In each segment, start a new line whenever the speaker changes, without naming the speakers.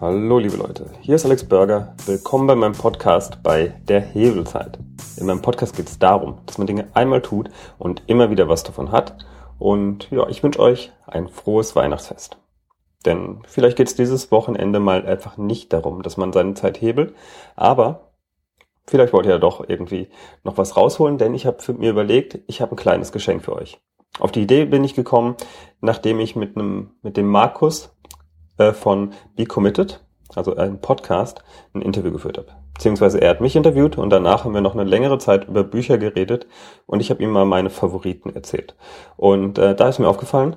Hallo liebe Leute, hier ist Alex Burger. Willkommen bei meinem Podcast bei der Hebelzeit. In meinem Podcast geht es darum, dass man Dinge einmal tut und immer wieder was davon hat. Und ja, ich wünsche euch ein frohes Weihnachtsfest. Denn vielleicht geht es dieses Wochenende mal einfach nicht darum, dass man seine Zeit hebelt, aber vielleicht wollt ihr ja doch irgendwie noch was rausholen, denn ich habe mir überlegt, ich habe ein kleines Geschenk für euch. Auf die Idee bin ich gekommen, nachdem ich mit einem mit dem Markus äh, von Be Committed, also einem Podcast, ein Interview geführt habe. Beziehungsweise er hat mich interviewt und danach haben wir noch eine längere Zeit über Bücher geredet und ich habe ihm mal meine Favoriten erzählt. Und äh, da ist mir aufgefallen,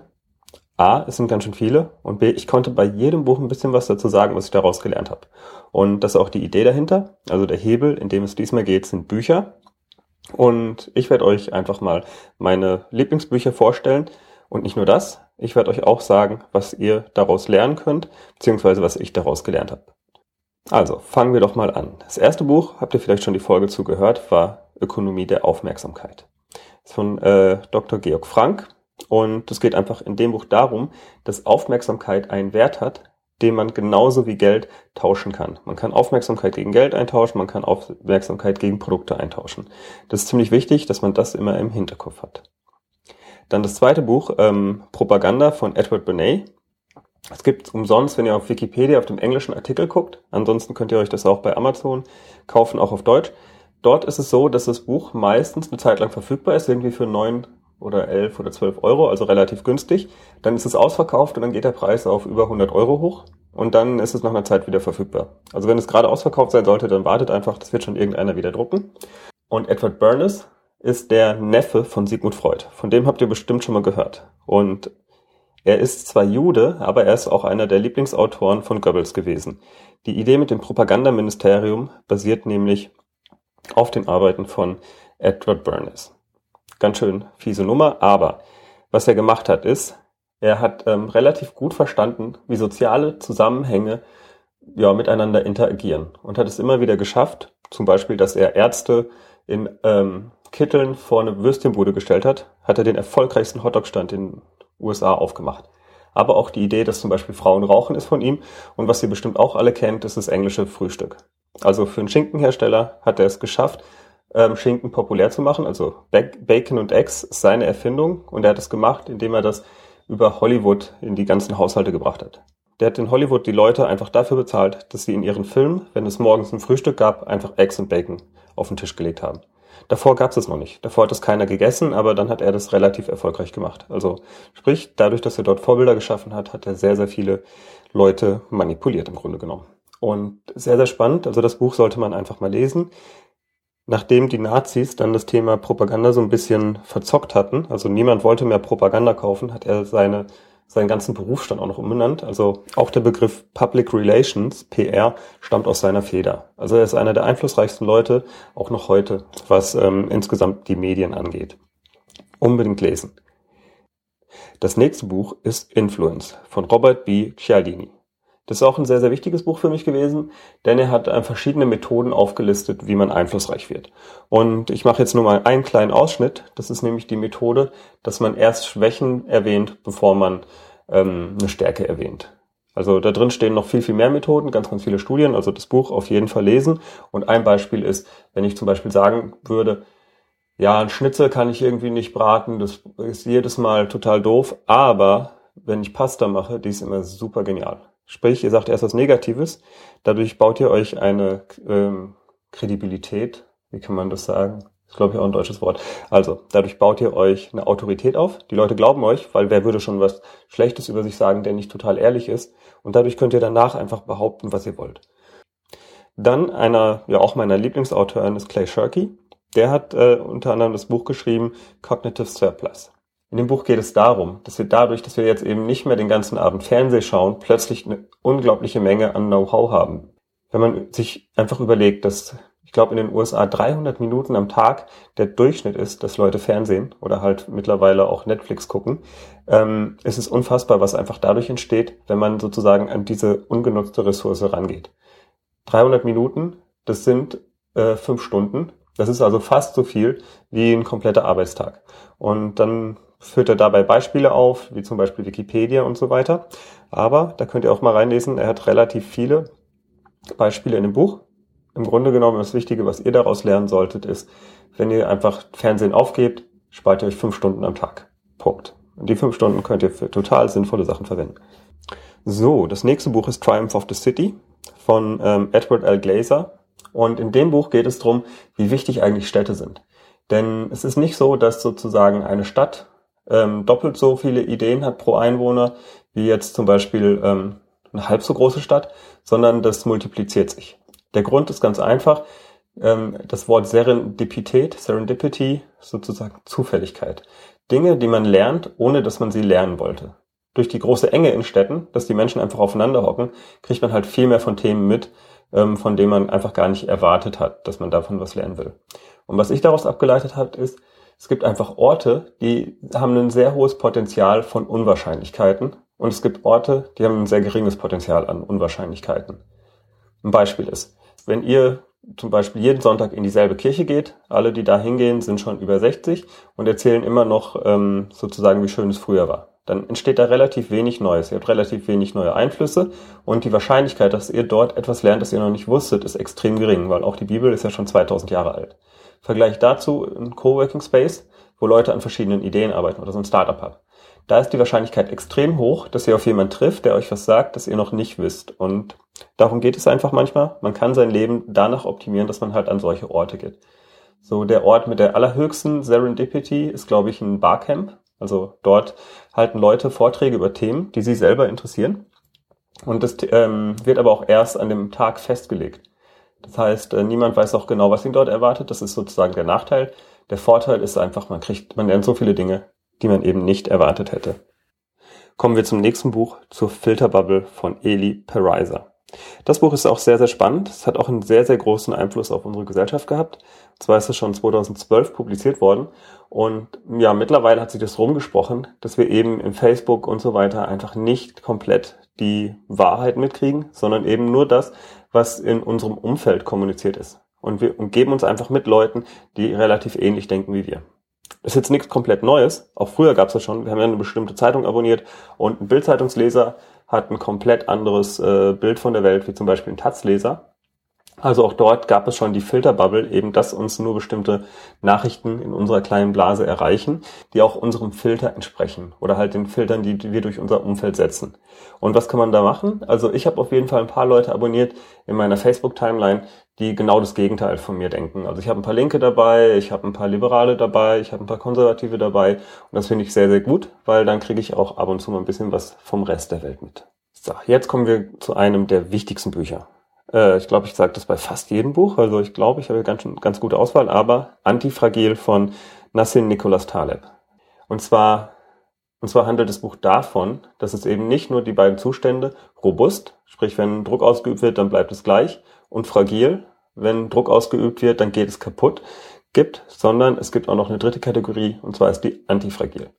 A, es sind ganz schön viele und B, ich konnte bei jedem Buch ein bisschen was dazu sagen, was ich daraus gelernt habe. Und das ist auch die Idee dahinter. Also der Hebel, in dem es diesmal geht, sind Bücher. Und ich werde euch einfach mal meine Lieblingsbücher vorstellen. Und nicht nur das, ich werde euch auch sagen, was ihr daraus lernen könnt, beziehungsweise was ich daraus gelernt habe. Also, fangen wir doch mal an. Das erste Buch, habt ihr vielleicht schon die Folge zugehört, war Ökonomie der Aufmerksamkeit. Das ist von äh, Dr. Georg Frank. Und es geht einfach in dem Buch darum, dass Aufmerksamkeit einen Wert hat, den man genauso wie Geld tauschen kann. Man kann Aufmerksamkeit gegen Geld eintauschen, man kann Aufmerksamkeit gegen Produkte eintauschen. Das ist ziemlich wichtig, dass man das immer im Hinterkopf hat. Dann das zweite Buch, ähm, Propaganda von Edward Bernays. Es gibt umsonst, wenn ihr auf Wikipedia auf dem englischen Artikel guckt. Ansonsten könnt ihr euch das auch bei Amazon kaufen, auch auf Deutsch. Dort ist es so, dass das Buch meistens eine Zeit lang verfügbar ist, irgendwie für neun oder elf oder zwölf Euro, also relativ günstig. Dann ist es ausverkauft und dann geht der Preis auf über 100 Euro hoch und dann ist es nach einer Zeit wieder verfügbar. Also wenn es gerade ausverkauft sein sollte, dann wartet einfach, das wird schon irgendeiner wieder drucken. Und Edward Bernays ist der Neffe von Sigmund Freud. Von dem habt ihr bestimmt schon mal gehört. Und er ist zwar Jude, aber er ist auch einer der Lieblingsautoren von Goebbels gewesen. Die Idee mit dem Propagandaministerium basiert nämlich auf den Arbeiten von Edward Bernays. Ganz schön fiese Nummer, aber was er gemacht hat, ist, er hat ähm, relativ gut verstanden, wie soziale Zusammenhänge ja, miteinander interagieren und hat es immer wieder geschafft, zum Beispiel, dass er Ärzte in ähm, Kitteln vor eine Würstchenbude gestellt hat, hat er den erfolgreichsten Hotdog-Stand in USA aufgemacht. Aber auch die Idee, dass zum Beispiel Frauen rauchen, ist von ihm. Und was ihr bestimmt auch alle kennt, ist das englische Frühstück. Also für einen Schinkenhersteller hat er es geschafft, ähm, Schinken populär zu machen. Also Bacon und Eggs ist seine Erfindung. Und er hat es gemacht, indem er das über Hollywood in die ganzen Haushalte gebracht hat. Der hat in Hollywood die Leute einfach dafür bezahlt, dass sie in ihren Filmen, wenn es morgens ein Frühstück gab, einfach Eggs und Bacon auf den Tisch gelegt haben. Davor gab es es noch nicht. Davor hat es keiner gegessen, aber dann hat er das relativ erfolgreich gemacht. Also sprich, dadurch, dass er dort Vorbilder geschaffen hat, hat er sehr, sehr viele Leute manipuliert im Grunde genommen. Und sehr, sehr spannend. Also das Buch sollte man einfach mal lesen. Nachdem die Nazis dann das Thema Propaganda so ein bisschen verzockt hatten, also niemand wollte mehr Propaganda kaufen, hat er seine seinen ganzen Berufsstand auch noch umbenannt. Also auch der Begriff Public Relations, PR, stammt aus seiner Feder. Also er ist einer der einflussreichsten Leute, auch noch heute, was ähm, insgesamt die Medien angeht. Unbedingt lesen. Das nächste Buch ist Influence von Robert B. Cialdini. Das ist auch ein sehr, sehr wichtiges Buch für mich gewesen, denn er hat äh, verschiedene Methoden aufgelistet, wie man einflussreich wird. Und ich mache jetzt nur mal einen kleinen Ausschnitt. Das ist nämlich die Methode, dass man erst Schwächen erwähnt, bevor man ähm, eine Stärke erwähnt. Also da drin stehen noch viel, viel mehr Methoden, ganz, ganz viele Studien. Also das Buch auf jeden Fall lesen. Und ein Beispiel ist, wenn ich zum Beispiel sagen würde, ja, ein Schnitzel kann ich irgendwie nicht braten, das ist jedes Mal total doof, aber wenn ich Pasta mache, die ist immer super genial. Sprich, ihr sagt erst was Negatives, dadurch baut ihr euch eine ähm, Kredibilität, wie kann man das sagen? Ist, glaube ich, auch ein deutsches Wort. Also, dadurch baut ihr euch eine Autorität auf. Die Leute glauben euch, weil wer würde schon was Schlechtes über sich sagen, der nicht total ehrlich ist. Und dadurch könnt ihr danach einfach behaupten, was ihr wollt. Dann einer, ja auch meiner Lieblingsautoren ist Clay Shirky. Der hat äh, unter anderem das Buch geschrieben Cognitive Surplus. In dem Buch geht es darum, dass wir dadurch, dass wir jetzt eben nicht mehr den ganzen Abend Fernseh schauen, plötzlich eine unglaubliche Menge an Know-how haben. Wenn man sich einfach überlegt, dass ich glaube in den USA 300 Minuten am Tag der Durchschnitt ist, dass Leute Fernsehen oder halt mittlerweile auch Netflix gucken, ähm, ist es unfassbar, was einfach dadurch entsteht, wenn man sozusagen an diese ungenutzte Ressource rangeht. 300 Minuten, das sind äh, fünf Stunden. Das ist also fast so viel wie ein kompletter Arbeitstag. Und dann führt er dabei Beispiele auf, wie zum Beispiel Wikipedia und so weiter. Aber da könnt ihr auch mal reinlesen, er hat relativ viele Beispiele in dem Buch. Im Grunde genommen das Wichtige, was ihr daraus lernen solltet, ist, wenn ihr einfach Fernsehen aufgebt, spart ihr euch fünf Stunden am Tag. Punkt. Und die fünf Stunden könnt ihr für total sinnvolle Sachen verwenden. So, das nächste Buch ist Triumph of the City von ähm, Edward L. Glazer. Und in dem Buch geht es darum, wie wichtig eigentlich Städte sind. Denn es ist nicht so, dass sozusagen eine Stadt ähm, doppelt so viele Ideen hat pro Einwohner wie jetzt zum Beispiel ähm, eine halb so große Stadt, sondern das multipliziert sich. Der Grund ist ganz einfach. Ähm, das Wort Serendipität, Serendipity, sozusagen Zufälligkeit. Dinge, die man lernt, ohne dass man sie lernen wollte. Durch die große Enge in Städten, dass die Menschen einfach aufeinander hocken, kriegt man halt viel mehr von Themen mit, ähm, von denen man einfach gar nicht erwartet hat, dass man davon was lernen will. Und was ich daraus abgeleitet habe, ist, es gibt einfach Orte, die haben ein sehr hohes Potenzial von Unwahrscheinlichkeiten und es gibt Orte, die haben ein sehr geringes Potenzial an Unwahrscheinlichkeiten. Ein Beispiel ist, wenn ihr zum Beispiel jeden Sonntag in dieselbe Kirche geht, alle, die da hingehen, sind schon über 60 und erzählen immer noch ähm, sozusagen, wie schön es früher war. Dann entsteht da relativ wenig Neues. Ihr habt relativ wenig neue Einflüsse und die Wahrscheinlichkeit, dass ihr dort etwas lernt, das ihr noch nicht wusstet, ist extrem gering, weil auch die Bibel ist ja schon 2000 Jahre alt. Vergleich dazu ein Coworking Space, wo Leute an verschiedenen Ideen arbeiten oder so ein Startup habt. Da ist die Wahrscheinlichkeit extrem hoch, dass ihr auf jemanden trifft, der euch was sagt, das ihr noch nicht wisst. Und darum geht es einfach manchmal. Man kann sein Leben danach optimieren, dass man halt an solche Orte geht. So der Ort mit der allerhöchsten Serendipity ist, glaube ich, ein Barcamp. Also dort halten Leute Vorträge über Themen, die sie selber interessieren. Und das ähm, wird aber auch erst an dem Tag festgelegt. Das heißt, äh, niemand weiß auch genau, was ihn dort erwartet. Das ist sozusagen der Nachteil. Der Vorteil ist einfach, man kriegt, man lernt so viele Dinge, die man eben nicht erwartet hätte. Kommen wir zum nächsten Buch, zur Filterbubble von Eli Pariser. Das Buch ist auch sehr, sehr spannend. Es hat auch einen sehr, sehr großen Einfluss auf unsere Gesellschaft gehabt. Und zwar ist es schon 2012 publiziert worden. Und ja, mittlerweile hat sich das rumgesprochen, dass wir eben in Facebook und so weiter einfach nicht komplett die Wahrheit mitkriegen, sondern eben nur das, was in unserem Umfeld kommuniziert ist. Und wir umgeben uns einfach mit Leuten, die relativ ähnlich denken wie wir. Ist jetzt nichts komplett Neues. Auch früher gab es das schon. Wir haben ja eine bestimmte Zeitung abonniert und ein Bildzeitungsleser hat ein komplett anderes äh, Bild von der Welt, wie zum Beispiel ein Taz-Leser. Also auch dort gab es schon die Filterbubble, eben dass uns nur bestimmte Nachrichten in unserer kleinen Blase erreichen, die auch unserem Filter entsprechen oder halt den Filtern, die wir durch unser Umfeld setzen. Und was kann man da machen? Also ich habe auf jeden Fall ein paar Leute abonniert in meiner Facebook-Timeline, die genau das Gegenteil von mir denken. Also ich habe ein paar Linke dabei, ich habe ein paar Liberale dabei, ich habe ein paar Konservative dabei und das finde ich sehr, sehr gut, weil dann kriege ich auch ab und zu mal ein bisschen was vom Rest der Welt mit. So, jetzt kommen wir zu einem der wichtigsten Bücher. Äh, ich glaube, ich sage das bei fast jedem Buch, also ich glaube, ich habe ganz, ganz gute Auswahl, aber Antifragil von Nassim Nicholas Taleb. Und zwar und zwar handelt das Buch davon, dass es eben nicht nur die beiden Zustände robust, sprich wenn Druck ausgeübt wird, dann bleibt es gleich, und fragil, wenn Druck ausgeübt wird, dann geht es kaputt, gibt, sondern es gibt auch noch eine dritte Kategorie, und zwar ist die antifragil.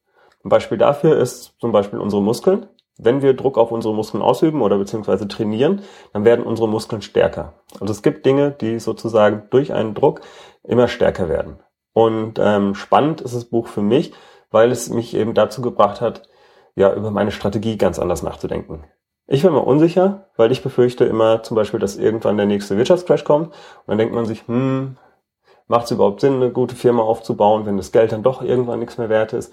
Ein Beispiel dafür ist zum Beispiel unsere Muskeln. Wenn wir Druck auf unsere Muskeln ausüben oder beziehungsweise trainieren, dann werden unsere Muskeln stärker. Also es gibt Dinge, die sozusagen durch einen Druck immer stärker werden. Und ähm, spannend ist das Buch für mich, weil es mich eben dazu gebracht hat, ja, über meine Strategie ganz anders nachzudenken. Ich bin mir unsicher, weil ich befürchte immer zum Beispiel, dass irgendwann der nächste Wirtschaftscrash kommt und dann denkt man sich, hm, macht es überhaupt Sinn, eine gute Firma aufzubauen, wenn das Geld dann doch irgendwann nichts mehr wert ist.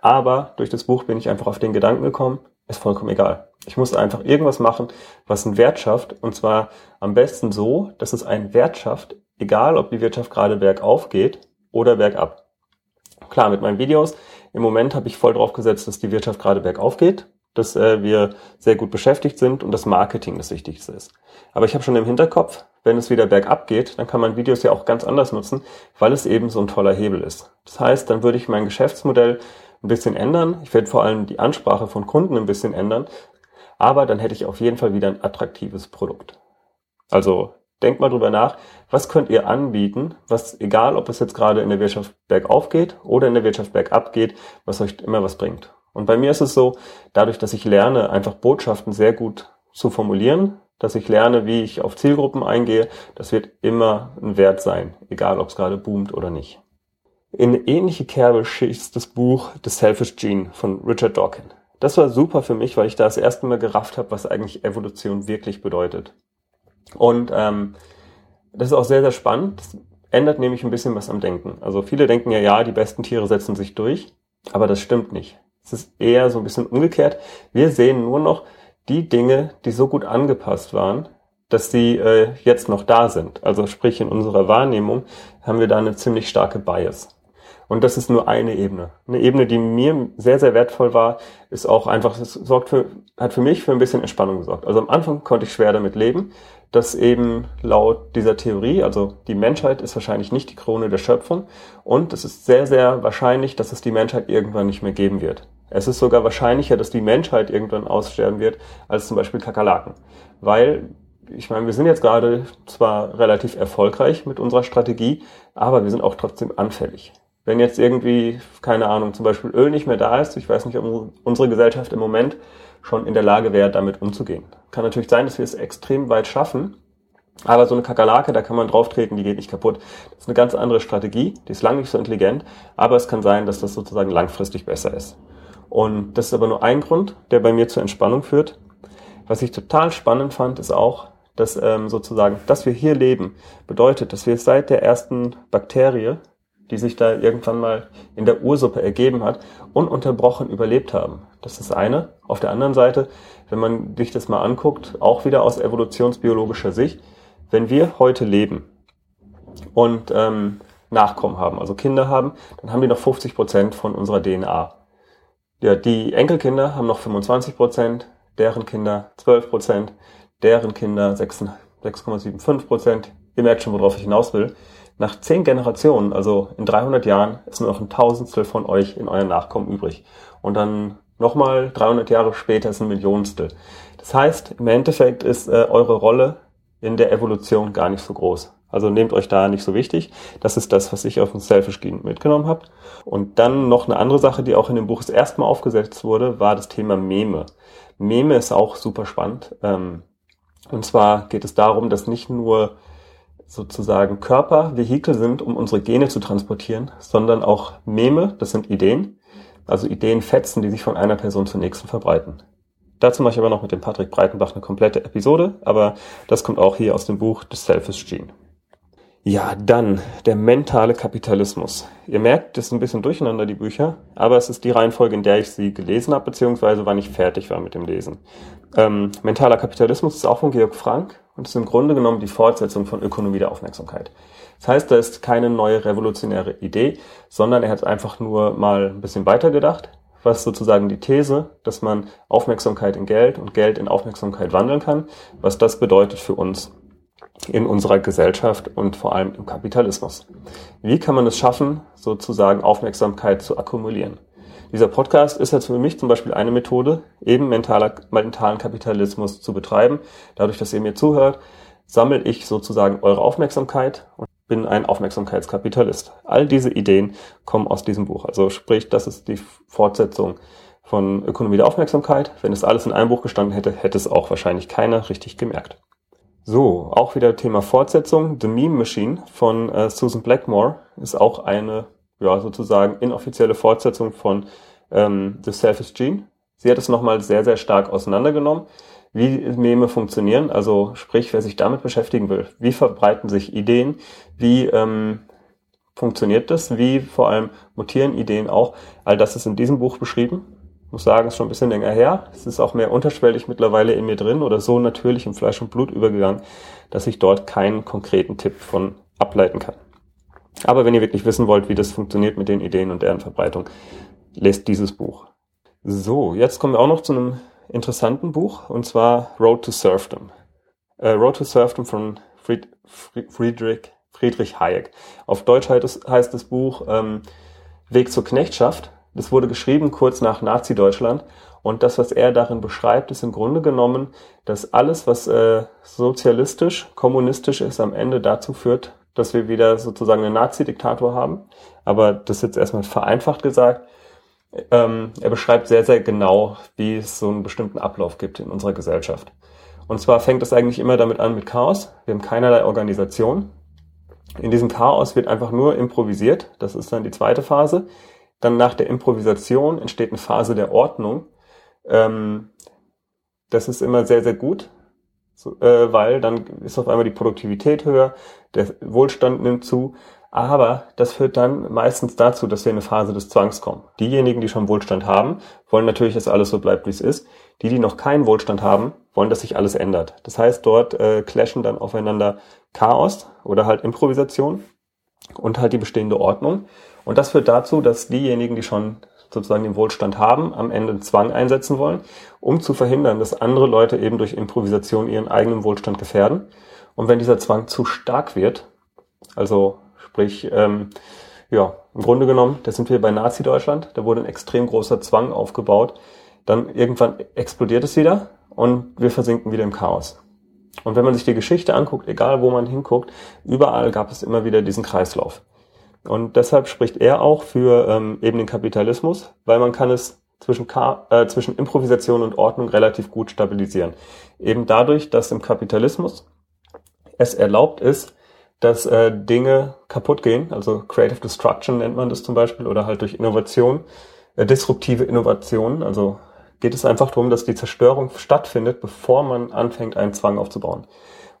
Aber durch das Buch bin ich einfach auf den Gedanken gekommen, ist vollkommen egal. Ich muss einfach irgendwas machen, was einen Wert schafft und zwar am besten so, dass es einen Wert schafft, egal ob die Wirtschaft gerade bergauf geht oder bergab. Klar, mit meinen Videos im Moment habe ich voll drauf gesetzt, dass die Wirtschaft gerade bergauf geht, dass äh, wir sehr gut beschäftigt sind und das Marketing das Wichtigste ist. Aber ich habe schon im Hinterkopf, wenn es wieder bergab geht, dann kann man Videos ja auch ganz anders nutzen, weil es eben so ein toller Hebel ist. Das heißt, dann würde ich mein Geschäftsmodell ein bisschen ändern. Ich werde vor allem die Ansprache von Kunden ein bisschen ändern. Aber dann hätte ich auf jeden Fall wieder ein attraktives Produkt. Also denkt mal drüber nach, was könnt ihr anbieten, was, egal ob es jetzt gerade in der Wirtschaft bergauf geht oder in der Wirtschaft bergab geht, was euch immer was bringt. Und bei mir ist es so, dadurch, dass ich lerne, einfach Botschaften sehr gut zu formulieren, dass ich lerne, wie ich auf Zielgruppen eingehe, das wird immer ein Wert sein, egal ob es gerade boomt oder nicht. In ähnliche Kerbe schießt das Buch The Selfish Gene von Richard Dawkins. Das war super für mich, weil ich da das erste Mal gerafft habe, was eigentlich Evolution wirklich bedeutet. Und ähm, das ist auch sehr, sehr spannend. Das ändert nämlich ein bisschen was am Denken. Also viele denken ja, ja, die besten Tiere setzen sich durch, aber das stimmt nicht. Es ist eher so ein bisschen umgekehrt. Wir sehen nur noch die Dinge, die so gut angepasst waren, dass sie äh, jetzt noch da sind. Also sprich in unserer Wahrnehmung haben wir da eine ziemlich starke Bias. Und das ist nur eine Ebene. Eine Ebene, die mir sehr, sehr wertvoll war, ist auch einfach, es sorgt für, hat für mich für ein bisschen Entspannung gesorgt. Also am Anfang konnte ich schwer damit leben, dass eben laut dieser Theorie, also die Menschheit ist wahrscheinlich nicht die Krone der Schöpfung und es ist sehr, sehr wahrscheinlich, dass es die Menschheit irgendwann nicht mehr geben wird. Es ist sogar wahrscheinlicher, dass die Menschheit irgendwann aussterben wird, als zum Beispiel Kakerlaken. Weil ich meine, wir sind jetzt gerade zwar relativ erfolgreich mit unserer Strategie, aber wir sind auch trotzdem anfällig wenn jetzt irgendwie, keine Ahnung, zum Beispiel Öl nicht mehr da ist, ich weiß nicht, ob unsere Gesellschaft im Moment schon in der Lage wäre, damit umzugehen. Kann natürlich sein, dass wir es extrem weit schaffen, aber so eine Kakerlake, da kann man drauf treten, die geht nicht kaputt. Das ist eine ganz andere Strategie, die ist lang nicht so intelligent, aber es kann sein, dass das sozusagen langfristig besser ist. Und das ist aber nur ein Grund, der bei mir zur Entspannung führt. Was ich total spannend fand, ist auch, dass ähm, sozusagen, dass wir hier leben, bedeutet, dass wir seit der ersten Bakterie die sich da irgendwann mal in der Ursuppe ergeben hat, ununterbrochen überlebt haben. Das ist eine. Auf der anderen Seite, wenn man sich das mal anguckt, auch wieder aus evolutionsbiologischer Sicht, wenn wir heute leben und ähm, Nachkommen haben, also Kinder haben, dann haben die noch 50 Prozent von unserer DNA. Ja, die Enkelkinder haben noch 25 Prozent, deren Kinder 12 Prozent, deren Kinder 6,75 Prozent. Ihr merkt schon, worauf ich hinaus will. Nach zehn Generationen, also in 300 Jahren, ist nur noch ein Tausendstel von euch in euren Nachkommen übrig. Und dann nochmal 300 Jahre später ist ein Millionstel. Das heißt, im Endeffekt ist äh, eure Rolle in der Evolution gar nicht so groß. Also nehmt euch da nicht so wichtig. Das ist das, was ich auf dem Selfish Gene mitgenommen habe. Und dann noch eine andere Sache, die auch in dem Buch das erste Mal aufgesetzt wurde, war das Thema Meme. Meme ist auch super spannend. Ähm, und zwar geht es darum, dass nicht nur sozusagen Körper Vehikel sind, um unsere Gene zu transportieren, sondern auch Meme, das sind Ideen, also Ideenfetzen, die sich von einer Person zur nächsten verbreiten. Dazu mache ich aber noch mit dem Patrick Breitenbach eine komplette Episode, aber das kommt auch hier aus dem Buch The Selfish Gene. Ja, dann der mentale Kapitalismus. Ihr merkt, das ist ein bisschen durcheinander, die Bücher, aber es ist die Reihenfolge, in der ich sie gelesen habe, beziehungsweise wann ich fertig war mit dem Lesen. Ähm, mentaler Kapitalismus ist auch von Georg Frank und ist im Grunde genommen die Fortsetzung von Ökonomie der Aufmerksamkeit. Das heißt, da ist keine neue revolutionäre Idee, sondern er hat einfach nur mal ein bisschen weitergedacht, was sozusagen die These, dass man Aufmerksamkeit in Geld und Geld in Aufmerksamkeit wandeln kann, was das bedeutet für uns in unserer Gesellschaft und vor allem im Kapitalismus. Wie kann man es schaffen, sozusagen Aufmerksamkeit zu akkumulieren? Dieser Podcast ist jetzt für mich zum Beispiel eine Methode, eben mentaler, mentalen Kapitalismus zu betreiben. Dadurch, dass ihr mir zuhört, sammle ich sozusagen eure Aufmerksamkeit und bin ein Aufmerksamkeitskapitalist. All diese Ideen kommen aus diesem Buch. Also sprich, das ist die Fortsetzung von Ökonomie der Aufmerksamkeit. Wenn es alles in einem Buch gestanden hätte, hätte es auch wahrscheinlich keiner richtig gemerkt. So, auch wieder Thema Fortsetzung. The Meme Machine von äh, Susan Blackmore ist auch eine, ja, sozusagen inoffizielle Fortsetzung von ähm, The Selfish Gene. Sie hat es nochmal sehr, sehr stark auseinandergenommen, wie Meme funktionieren. Also sprich, wer sich damit beschäftigen will, wie verbreiten sich Ideen, wie ähm, funktioniert das, wie vor allem mutieren Ideen auch. All das ist in diesem Buch beschrieben muss sagen, ist schon ein bisschen länger her. Es ist auch mehr unterschwellig mittlerweile in mir drin oder so natürlich im Fleisch und Blut übergegangen, dass ich dort keinen konkreten Tipp von ableiten kann. Aber wenn ihr wirklich wissen wollt, wie das funktioniert mit den Ideen und deren Verbreitung, lest dieses Buch. So, jetzt kommen wir auch noch zu einem interessanten Buch, und zwar Road to Serfdom. Äh, Road to Serfdom von Fried, Friedrich, Friedrich Hayek. Auf Deutsch heißt, das Buch ähm, Weg zur Knechtschaft das wurde geschrieben kurz nach Nazi-Deutschland. Und das, was er darin beschreibt, ist im Grunde genommen, dass alles, was äh, sozialistisch, kommunistisch ist, am Ende dazu führt, dass wir wieder sozusagen einen Nazi-Diktator haben. Aber das jetzt erstmal vereinfacht gesagt. Ähm, er beschreibt sehr, sehr genau, wie es so einen bestimmten Ablauf gibt in unserer Gesellschaft. Und zwar fängt es eigentlich immer damit an mit Chaos. Wir haben keinerlei Organisation. In diesem Chaos wird einfach nur improvisiert. Das ist dann die zweite Phase. Dann nach der Improvisation entsteht eine Phase der Ordnung. Ähm, das ist immer sehr, sehr gut, äh, weil dann ist auf einmal die Produktivität höher, der Wohlstand nimmt zu. Aber das führt dann meistens dazu, dass wir in eine Phase des Zwangs kommen. Diejenigen, die schon Wohlstand haben, wollen natürlich, dass alles so bleibt, wie es ist. Die, die noch keinen Wohlstand haben, wollen, dass sich alles ändert. Das heißt, dort äh, clashen dann aufeinander Chaos oder halt Improvisation und halt die bestehende Ordnung. Und das führt dazu, dass diejenigen, die schon sozusagen den Wohlstand haben, am Ende Zwang einsetzen wollen, um zu verhindern, dass andere Leute eben durch Improvisation ihren eigenen Wohlstand gefährden. Und wenn dieser Zwang zu stark wird, also Sprich, ähm, ja, im Grunde genommen, da sind wir bei Nazi-Deutschland, da wurde ein extrem großer Zwang aufgebaut. Dann irgendwann explodiert es wieder und wir versinken wieder im Chaos. Und wenn man sich die Geschichte anguckt, egal wo man hinguckt, überall gab es immer wieder diesen Kreislauf. Und deshalb spricht er auch für ähm, eben den Kapitalismus, weil man kann es zwischen, Ka äh, zwischen Improvisation und Ordnung relativ gut stabilisieren. Eben dadurch, dass im Kapitalismus es erlaubt ist, dass äh, Dinge kaputt gehen, also Creative Destruction nennt man das zum Beispiel, oder halt durch Innovation, äh, disruptive Innovation, also geht es einfach darum, dass die Zerstörung stattfindet, bevor man anfängt, einen Zwang aufzubauen.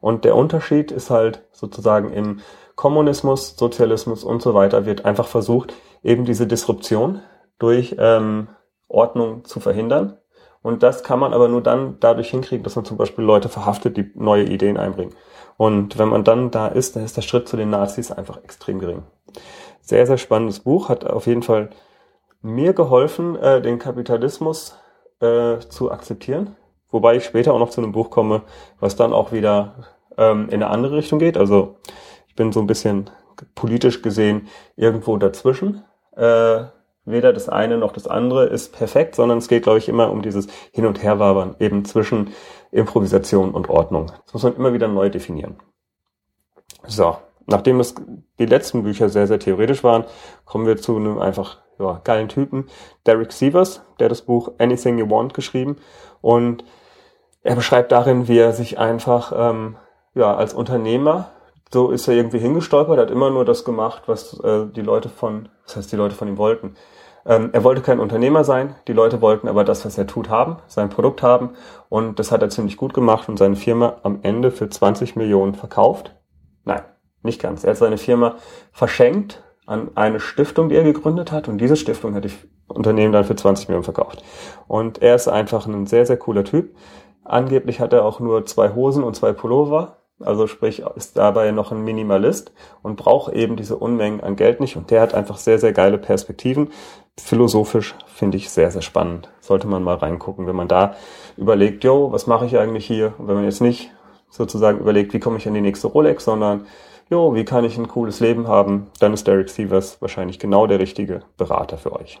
Und der Unterschied ist halt sozusagen im Kommunismus, Sozialismus und so weiter wird einfach versucht, eben diese Disruption durch ähm, Ordnung zu verhindern. Und das kann man aber nur dann dadurch hinkriegen, dass man zum Beispiel Leute verhaftet, die neue Ideen einbringen. Und wenn man dann da ist, dann ist der Schritt zu den Nazis einfach extrem gering. Sehr, sehr spannendes Buch, hat auf jeden Fall mir geholfen, äh, den Kapitalismus äh, zu akzeptieren. Wobei ich später auch noch zu einem Buch komme, was dann auch wieder ähm, in eine andere Richtung geht. Also ich bin so ein bisschen politisch gesehen irgendwo dazwischen. Äh, weder das eine noch das andere ist perfekt, sondern es geht, glaube ich, immer um dieses Hin- und Herwabern eben zwischen Improvisation und Ordnung. Das muss man immer wieder neu definieren. So, nachdem das die letzten Bücher sehr, sehr theoretisch waren, kommen wir zu einem einfach ja, geilen Typen, Derek Sievers, der das Buch Anything You Want geschrieben und er beschreibt darin, wie er sich einfach ähm, ja als Unternehmer so ist er irgendwie hingestolpert, hat immer nur das gemacht, was äh, die Leute von, was heißt die Leute von ihm wollten. Ähm, er wollte kein Unternehmer sein, die Leute wollten aber das, was er tut, haben, sein Produkt haben und das hat er ziemlich gut gemacht und seine Firma am Ende für 20 Millionen verkauft. Nein, nicht ganz. Er hat seine Firma verschenkt an eine Stiftung, die er gegründet hat und diese Stiftung hat die Unternehmen dann für 20 Millionen verkauft. Und er ist einfach ein sehr, sehr cooler Typ. Angeblich hat er auch nur zwei Hosen und zwei Pullover also sprich, ist dabei noch ein Minimalist und braucht eben diese Unmengen an Geld nicht. Und der hat einfach sehr, sehr geile Perspektiven. Philosophisch finde ich sehr, sehr spannend. Sollte man mal reingucken, wenn man da überlegt, jo, was mache ich eigentlich hier? Und wenn man jetzt nicht sozusagen überlegt, wie komme ich an die nächste Rolex, sondern jo, wie kann ich ein cooles Leben haben, dann ist Derek Sievers wahrscheinlich genau der richtige Berater für euch.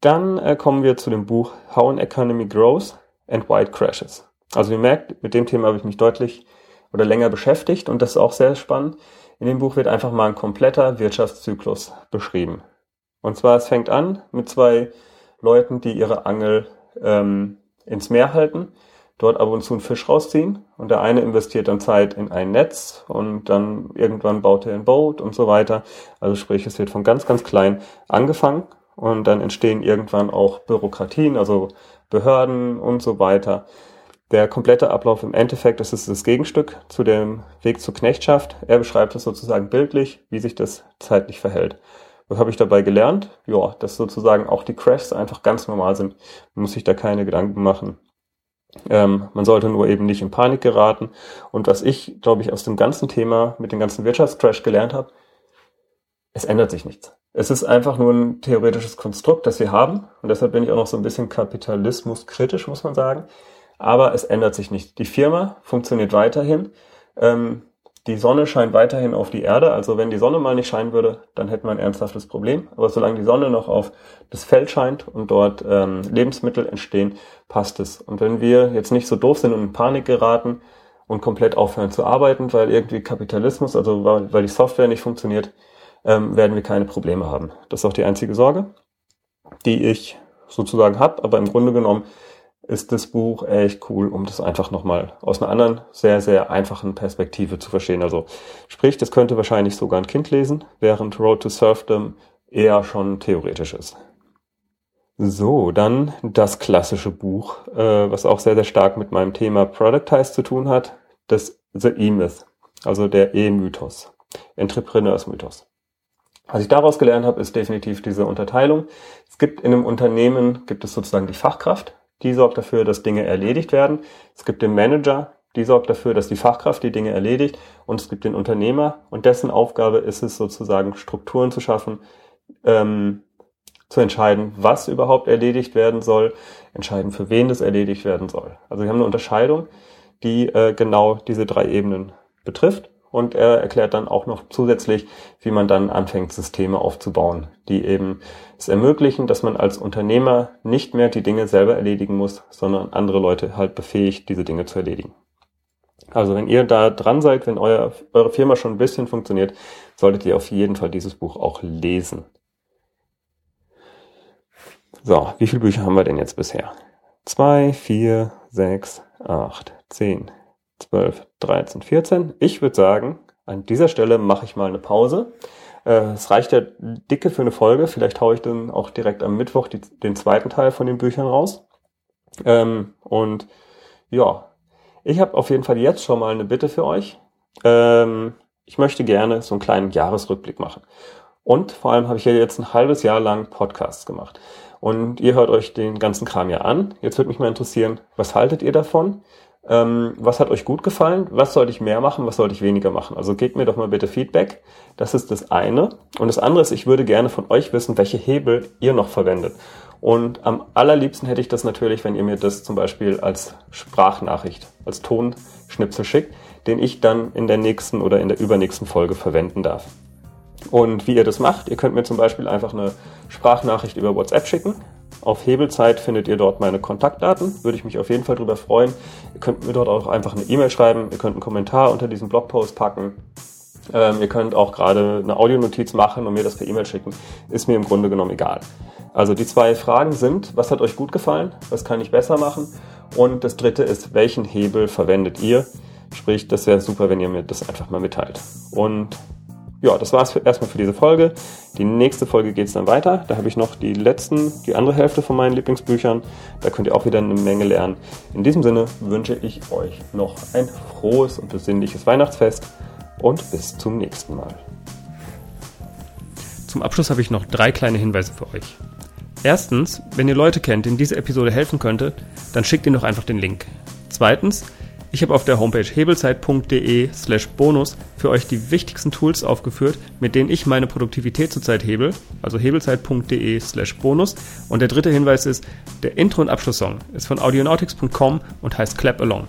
Dann äh, kommen wir zu dem Buch How an Economy Grows and White Crashes. Also ihr merkt, mit dem Thema habe ich mich deutlich oder länger beschäftigt und das ist auch sehr spannend. In dem Buch wird einfach mal ein kompletter Wirtschaftszyklus beschrieben. Und zwar, es fängt an mit zwei Leuten, die ihre Angel ähm, ins Meer halten, dort ab und zu einen Fisch rausziehen und der eine investiert dann Zeit in ein Netz und dann irgendwann baut er ein Boot und so weiter. Also sprich, es wird von ganz, ganz klein angefangen und dann entstehen irgendwann auch Bürokratien, also Behörden und so weiter. Der komplette Ablauf im Endeffekt, das ist das Gegenstück zu dem Weg zur Knechtschaft. Er beschreibt es sozusagen bildlich, wie sich das zeitlich verhält. Was habe ich dabei gelernt? Ja, dass sozusagen auch die Crashs einfach ganz normal sind. Man muss sich da keine Gedanken machen. Ähm, man sollte nur eben nicht in Panik geraten. Und was ich, glaube ich, aus dem ganzen Thema mit dem ganzen Wirtschaftscrash gelernt habe, es ändert sich nichts. Es ist einfach nur ein theoretisches Konstrukt, das wir haben. Und deshalb bin ich auch noch so ein bisschen kapitalismuskritisch, muss man sagen. Aber es ändert sich nicht. Die Firma funktioniert weiterhin. Ähm, die Sonne scheint weiterhin auf die Erde. Also wenn die Sonne mal nicht scheinen würde, dann hätten wir ein ernsthaftes Problem. Aber solange die Sonne noch auf das Feld scheint und dort ähm, Lebensmittel entstehen, passt es. Und wenn wir jetzt nicht so doof sind und in Panik geraten und komplett aufhören zu arbeiten, weil irgendwie Kapitalismus, also weil, weil die Software nicht funktioniert, ähm, werden wir keine Probleme haben. Das ist auch die einzige Sorge, die ich sozusagen habe. Aber im Grunde genommen ist das Buch echt cool, um das einfach nochmal aus einer anderen, sehr, sehr einfachen Perspektive zu verstehen. Also sprich, das könnte wahrscheinlich sogar ein Kind lesen, während Road to Serfdom eher schon theoretisch ist. So, dann das klassische Buch, äh, was auch sehr, sehr stark mit meinem Thema Productize zu tun hat, das The E-Myth, also der E-Mythos, Entrepreneurs-Mythos. Was ich daraus gelernt habe, ist definitiv diese Unterteilung. Es gibt in einem Unternehmen, gibt es sozusagen die Fachkraft, die sorgt dafür, dass Dinge erledigt werden. Es gibt den Manager, die sorgt dafür, dass die Fachkraft die Dinge erledigt. Und es gibt den Unternehmer und dessen Aufgabe ist es sozusagen, Strukturen zu schaffen, ähm, zu entscheiden, was überhaupt erledigt werden soll, entscheiden, für wen das erledigt werden soll. Also wir haben eine Unterscheidung, die äh, genau diese drei Ebenen betrifft. Und er erklärt dann auch noch zusätzlich, wie man dann anfängt, Systeme aufzubauen, die eben es ermöglichen, dass man als Unternehmer nicht mehr die Dinge selber erledigen muss, sondern andere Leute halt befähigt, diese Dinge zu erledigen. Also wenn ihr da dran seid, wenn euer, eure Firma schon ein bisschen funktioniert, solltet ihr auf jeden Fall dieses Buch auch lesen. So, wie viele Bücher haben wir denn jetzt bisher? Zwei, vier, sechs, acht, zehn, 12, 13, 14. Ich würde sagen, an dieser Stelle mache ich mal eine Pause. Äh, es reicht ja dicke für eine Folge. Vielleicht haue ich dann auch direkt am Mittwoch die, den zweiten Teil von den Büchern raus. Ähm, und ja, ich habe auf jeden Fall jetzt schon mal eine Bitte für euch. Ähm, ich möchte gerne so einen kleinen Jahresrückblick machen. Und vor allem habe ich ja jetzt ein halbes Jahr lang Podcasts gemacht. Und ihr hört euch den ganzen Kram ja an. Jetzt würde mich mal interessieren, was haltet ihr davon? Ähm, was hat euch gut gefallen? Was sollte ich mehr machen? Was sollte ich weniger machen? Also gebt mir doch mal bitte Feedback. Das ist das eine. Und das andere ist, ich würde gerne von euch wissen, welche Hebel ihr noch verwendet. Und am allerliebsten hätte ich das natürlich, wenn ihr mir das zum Beispiel als Sprachnachricht, als Tonschnipsel schickt, den ich dann in der nächsten oder in der übernächsten Folge verwenden darf. Und wie ihr das macht, ihr könnt mir zum Beispiel einfach eine Sprachnachricht über WhatsApp schicken auf Hebelzeit findet ihr dort meine Kontaktdaten. Würde ich mich auf jeden Fall darüber freuen. Ihr könnt mir dort auch einfach eine E-Mail schreiben. Ihr könnt einen Kommentar unter diesem Blogpost packen. Ähm, ihr könnt auch gerade eine Audionotiz machen und mir das per E-Mail schicken. Ist mir im Grunde genommen egal. Also die zwei Fragen sind, was hat euch gut gefallen? Was kann ich besser machen? Und das dritte ist, welchen Hebel verwendet ihr? Sprich, das wäre super, wenn ihr mir das einfach mal mitteilt. Und ja, das war's für, erstmal für diese Folge. Die nächste Folge geht's dann weiter. Da habe ich noch die letzten, die andere Hälfte von meinen Lieblingsbüchern. Da könnt ihr auch wieder eine Menge lernen. In diesem Sinne wünsche ich euch noch ein frohes und besinnliches Weihnachtsfest und bis zum nächsten Mal.
Zum Abschluss habe ich noch drei kleine Hinweise für euch. Erstens, wenn ihr Leute kennt, denen diese Episode helfen könnte, dann schickt ihnen doch einfach den Link. Zweitens, ich habe auf der Homepage hebelzeit.de slash bonus für euch die wichtigsten Tools aufgeführt, mit denen ich meine Produktivität zurzeit hebel, also hebelzeit.de slash bonus. Und der dritte Hinweis ist, der Intro- und Abschlusssong ist von audionautics.com und heißt Clap Along.